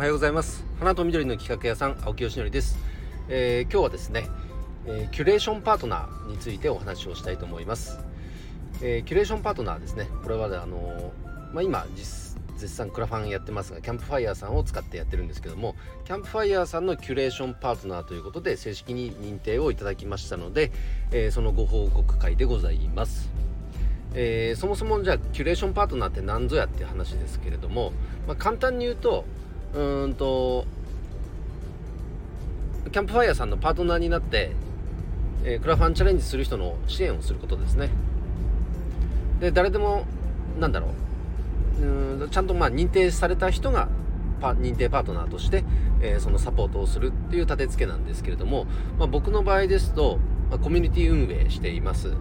おはようございます。花と緑の企画屋さん青木よしのりです、えー、今日はですね、えー、キュレーションパートナーについてお話をしたいと思います、えー、キュレーションパートナーですね。これはあのまあ、今実絶賛クラファンやってますがキャンプファイヤーさんを使ってやってるんですけどもキャンプファイヤーさんのキュレーションパートナーということで正式に認定をいただきましたので、えそのご報告会でございます。えー、そもそもじゃあキュレーションパートナーって何ぞやっていう話ですけれども、まあ、簡単に言うとうんとキャンプファイヤーさんのパートナーになって、えー、クラファンチャレンジする人の支援をすることですね。で誰でもなんだろう。うんちゃんとまあ認定された人がパ認定パートナーとして、えー、そのサポートをするっていう立て付けなんですけれども、まあ、僕の場合ですと、まあ、コミュニティ運営しています。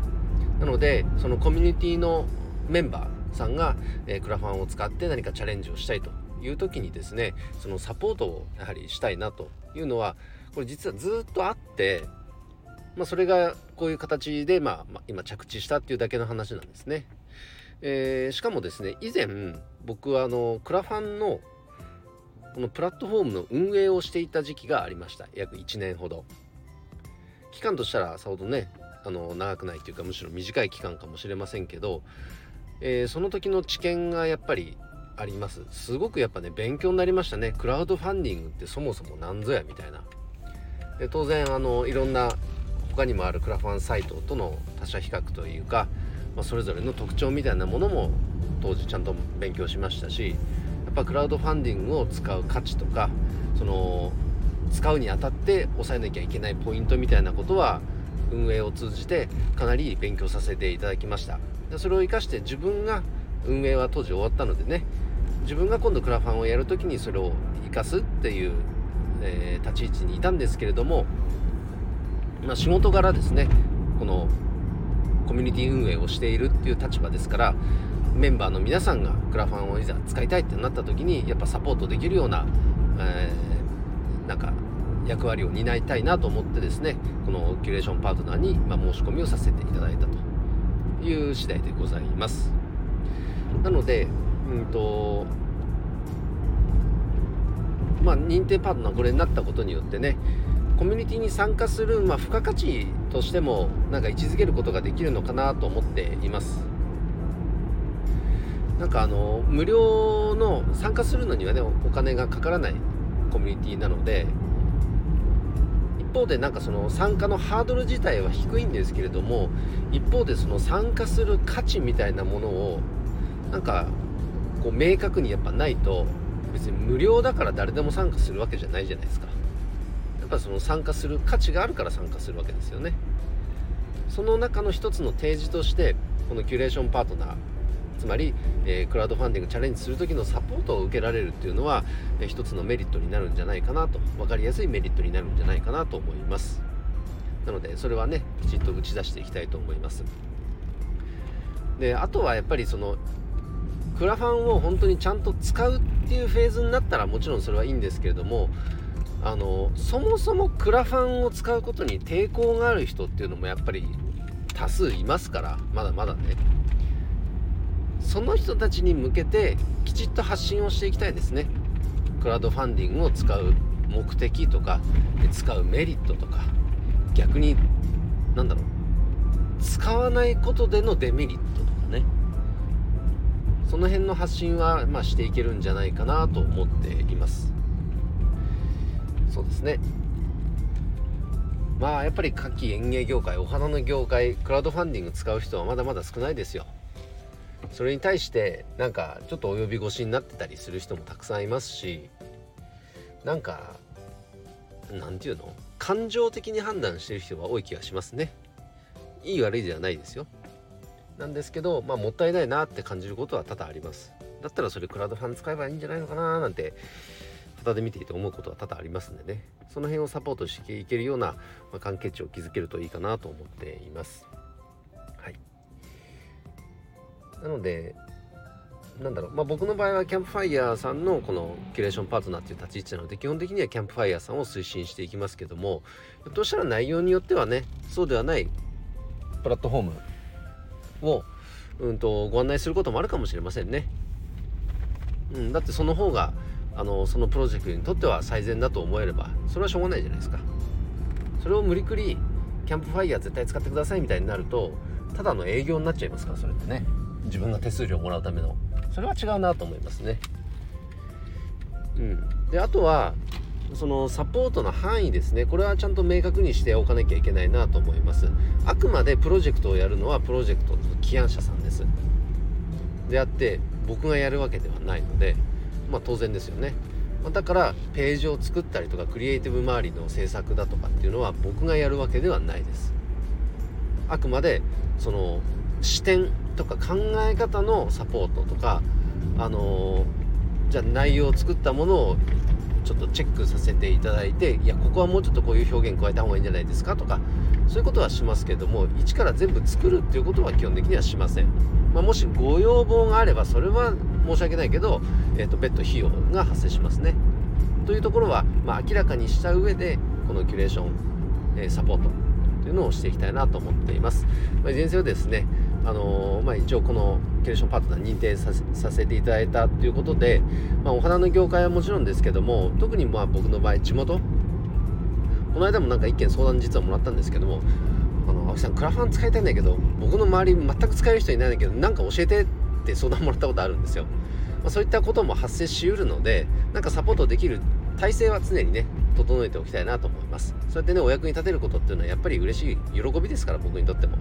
なのでそのコミュニティのメンバーさんが、えー、クラファンを使って何かチャレンジをしたいと。いう時にですねそのサポートをやはりしたいなというのはこれ実はずっとあって、まあ、それがこういう形で、まあ、まあ、今着地したっていうだけの話なんですね。えー、しかもですね以前僕はあのクラファンのこのプラットフォームの運営をしていた時期がありました約1年ほど期間としたらさほどねあの長くないというかむしろ短い期間かもしれませんけど、えー、その時の知見がやっぱりあります。すごくやっぱね勉強になりましたね。クラウドファンディングってそもそも何ぞやみたいな。で当然あのいろんな他にもあるクラファンサイトとの他者比較というか、まあ、それぞれの特徴みたいなものも当時ちゃんと勉強しましたしやっぱクラウドファンディングを使う価値とかその使うにあたって抑えなきゃいけないポイントみたいなことは運営を通じてかなり勉強させていただきました。でそれを生かして自分が運営は当時終わったのでね自分が今度クラファンをやるときにそれを生かすっていう、えー、立ち位置にいたんですけれども、まあ、仕事柄ですねこのコミュニティ運営をしているっていう立場ですからメンバーの皆さんがクラファンをいざ使いたいってなった時にやっぱサポートできるような、えー、なんか役割を担いたいなと思ってですねこのキュレーションパートナーに、ま申し込みをさせていただいたという次第でございます。なのでうんとまあ、認定パートナーこれになったことによってねコミュニティに参加する、まあ、付加価値としてもなんか位置づけることができるのかなと思っています。なんかあの無料の参加するのにはねお金がかからないコミュニティなので一方でなんかその参加のハードル自体は低いんですけれども一方でその参加する価値みたいなものをなんかこう明確にやっぱないと別に無料だから誰でも参加するわけじゃないじゃないですか。やっぱその参加する価値があるから参加するわけですよね。その中の一つの提示としてこのキュレーションパートナーつまり、えー、クラウドファンディングチャレンジする時のサポートを受けられるっていうのは、えー、一つのメリットになるんじゃないかなと分かりやすいメリットになるんじゃないかなと思います。なのでそれはねきちっと打ち出していきたいと思います。であとはやっぱりそのクラファンを本当にちゃんと使うっていうフェーズになったらもちろんそれはいいんですけれどもあのそもそもクラファンを使うことに抵抗がある人っていうのもやっぱり多数いますからまだまだね。その人たちに向けてきちっと発信をしていきたいですね。クラウドファンディングを使う目的とか使うメリットとか。逆に何だろう。使わないことでのデメリットとかね。その辺の発信は、まあ、していけるんじゃないかなと思っています。そうですね。まあやっぱり夏季園芸業界お花の業界クラウドファンディング使う人はまだまだ少ないですよ。それに対してなんかちょっと及び腰になってたりする人もたくさんいますしなんかなんていうの？感情的に判断してる人が多い気がしますね。いい悪いではないですよ。なんですけど、まあ、もったいないなって感じることは多々あります。だったらそれクラウドファン使えばいいんじゃないのかななんて、旗で見ていて思うことは多々ありますんでね、その辺をサポートしていけるような、まあ、関係値を築けるといいかなと思っています。はい。なので、なんだろう、まあ、僕の場合はキャンプファイヤーさんのこのキュレーションパートナーっていう立ち位置なので基本的にはキャンプファイヤーさんを推進していきますけどもひょっとしたら内容によってはねそうではないプラットフォームを、うんと、ご案内することもあるかもしれませんね。うん、だってその方があのそのプロジェクトにとっては最善だと思えればそれはしょうがないじゃないですか。それを無理くりキャンプファイヤー絶対使ってくださいみたいになるとただの営業になっちゃいますからそれってね。自分が手数料をもらうための。それは違うなと思いますね。うん。であとはそのサポートの範囲ですね。これはちゃんと明確にしておかなきゃいけないなと思います。あくまでプロジェクトをやるのはプロジェクトの起案者さんです。であって僕がやるわけではないのでまあ当然ですよね。だからページを作ったりとかクリエイティブ周りの制作だとかっていうのは僕がやるわけではないです。あくまでその視点とか考え方のサポートとかあのじゃあ内容を作ったものをちょっとチェックさせていただいていやここはもうちょっとこういう表現加えた方がいいんじゃないですかとかそういうことはしますけども一から全部作るっていうことは基本的にはしません、まあ、もしご要望があればそれは申し訳ないけど、えーと、別途費用が発生しますね。というところは、まあ、明らかにした上でこのキュレーション、えー、サポートというのをしていきたいなと思っています、まあ、いずれにせよですねあの、まあ、一応このキュレションパートナー認定させていただいたということで、まあ、お花の業界はもちろんですけども特にまあ僕の場合地元？この間もなんか一件相談実はもらったんですけどもあの青木さんクラファン使いたいんだけど僕の周り全く使える人いないんだけどなんか教えてって相談もらったことあるんですよ、まあ、そういったことも発生しうるのでなんかサポートできる体制は常にね整えておきたいなと思います。そうやってねお役に立てることっていうのはやっぱり嬉しい喜びですから僕にとっても、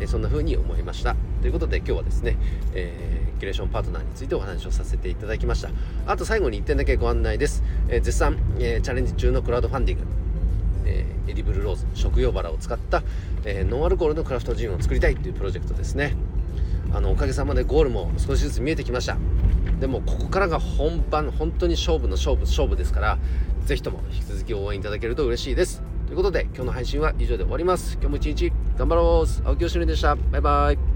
えそんな風に思いました。ということで今日はですね、えー、キュレーションパートナーについてお話をさせていただきました。あと最後に1点だけご案内です、えー、絶賛、えー、チャレンジ中のクラウドファンディング。え、エディブルローズ食用バラを使った、え、ノンアルコールのクラフトジンを作りたいっていうプロジェクトですね。あのおかげさまでゴールも少しずつ見えてきました。でもここからが本番本当に勝負の勝負勝負ですから是非とも引き続き応援いただけると嬉しいです。ということで今日の配信は以上で終わります。今日も一日頑張ろう。青木よしでした。バイバイ。